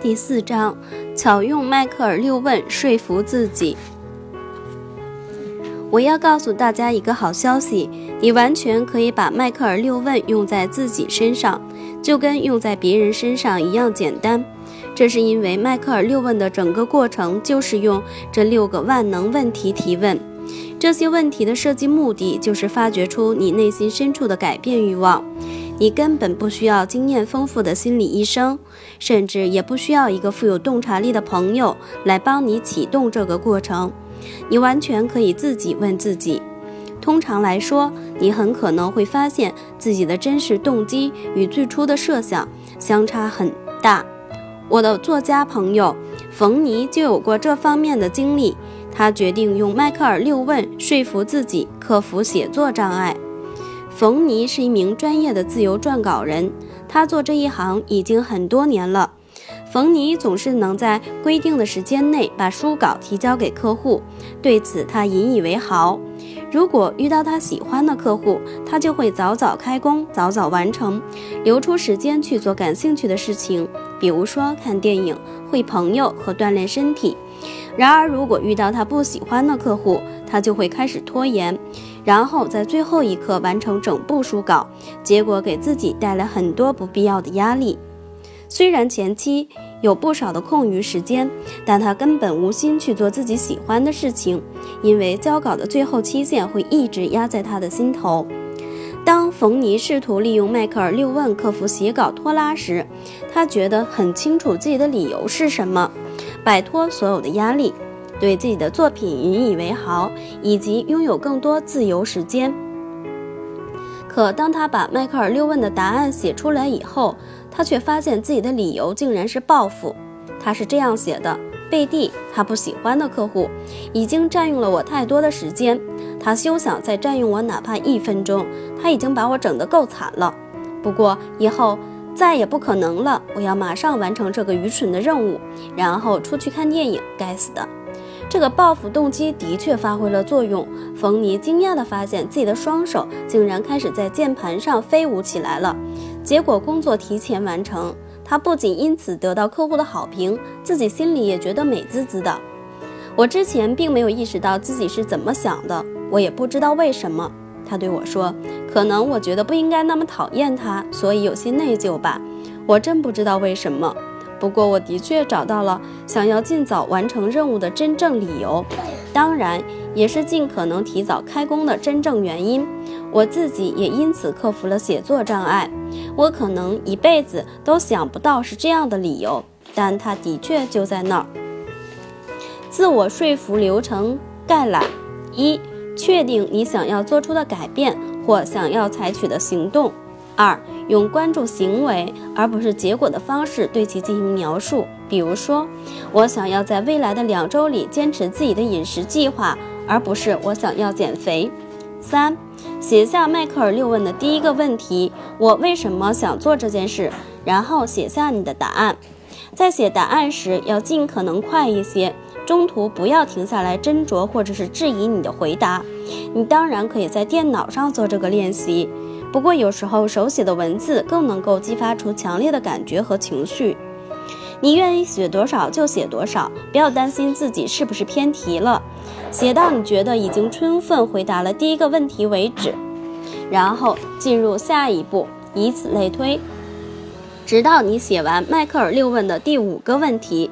第四章，巧用迈克尔六问说服自己。我要告诉大家一个好消息，你完全可以把迈克尔六问用在自己身上，就跟用在别人身上一样简单。这是因为迈克尔六问的整个过程就是用这六个万能问题提问。这些问题的设计目的就是发掘出你内心深处的改变欲望。你根本不需要经验丰富的心理医生，甚至也不需要一个富有洞察力的朋友来帮你启动这个过程。你完全可以自己问自己。通常来说，你很可能会发现自己的真实动机与最初的设想相差很大。我的作家朋友冯尼就有过这方面的经历。他决定用迈克尔六问说服自己克服写作障碍。冯尼是一名专业的自由撰稿人，他做这一行已经很多年了。冯尼总是能在规定的时间内把书稿提交给客户，对此他引以为豪。如果遇到他喜欢的客户，他就会早早开工，早早完成，留出时间去做感兴趣的事情，比如说看电影、会朋友和锻炼身体。然而，如果遇到他不喜欢的客户，他就会开始拖延。然后在最后一刻完成整部书稿，结果给自己带来很多不必要的压力。虽然前期有不少的空余时间，但他根本无心去做自己喜欢的事情，因为交稿的最后期限会一直压在他的心头。当冯尼试图利用迈克尔六问克服写稿拖拉时，他觉得很清楚自己的理由是什么，摆脱所有的压力。对自己的作品引以为豪，以及拥有更多自由时间。可当他把迈克尔六问的答案写出来以后，他却发现自己的理由竟然是报复。他是这样写的：贝蒂，他不喜欢的客户，已经占用了我太多的时间，他休想再占用我哪怕一分钟。他已经把我整得够惨了。不过以后再也不可能了。我要马上完成这个愚蠢的任务，然后出去看电影。该死的！这个报复动机的确发挥了作用。冯尼惊讶地发现自己的双手竟然开始在键盘上飞舞起来了。结果工作提前完成，他不仅因此得到客户的好评，自己心里也觉得美滋滋的。我之前并没有意识到自己是怎么想的，我也不知道为什么。他对我说：“可能我觉得不应该那么讨厌他，所以有些内疚吧。我真不知道为什么。”不过，我的确找到了想要尽早完成任务的真正理由，当然也是尽可能提早开工的真正原因。我自己也因此克服了写作障碍。我可能一辈子都想不到是这样的理由，但它的确就在那儿。自我说服流程概览：一、确定你想要做出的改变或想要采取的行动。二、用关注行为而不是结果的方式对其进行描述。比如说，我想要在未来的两周里坚持自己的饮食计划，而不是我想要减肥。三、写下迈克尔六问的第一个问题：我为什么想做这件事？然后写下你的答案。在写答案时要尽可能快一些，中途不要停下来斟酌或者是质疑你的回答。你当然可以在电脑上做这个练习。不过，有时候手写的文字更能够激发出强烈的感觉和情绪。你愿意写多少就写多少，不要担心自己是不是偏题了。写到你觉得已经充分回答了第一个问题为止，然后进入下一步，以此类推，直到你写完迈克尔六问的第五个问题。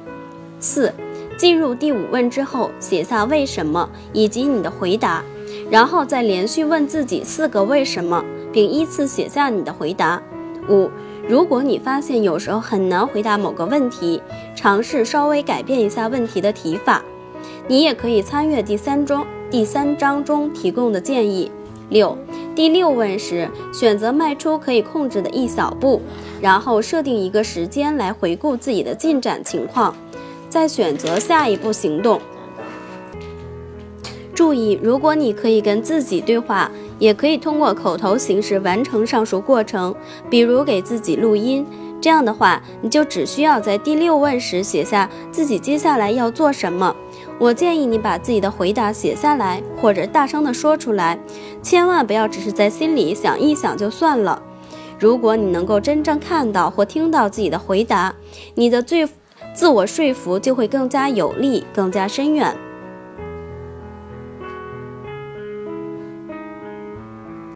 四，进入第五问之后，写下为什么以及你的回答，然后再连续问自己四个为什么。并依次写下你的回答。五，如果你发现有时候很难回答某个问题，尝试稍微改变一下问题的提法。你也可以参阅第三章第三章中提供的建议。六，第六问时选择迈出可以控制的一小步，然后设定一个时间来回顾自己的进展情况，再选择下一步行动。注意，如果你可以跟自己对话。也可以通过口头形式完成上述过程，比如给自己录音。这样的话，你就只需要在第六问时写下自己接下来要做什么。我建议你把自己的回答写下来，或者大声地说出来，千万不要只是在心里想一想就算了。如果你能够真正看到或听到自己的回答，你的最自我说服就会更加有力、更加深远。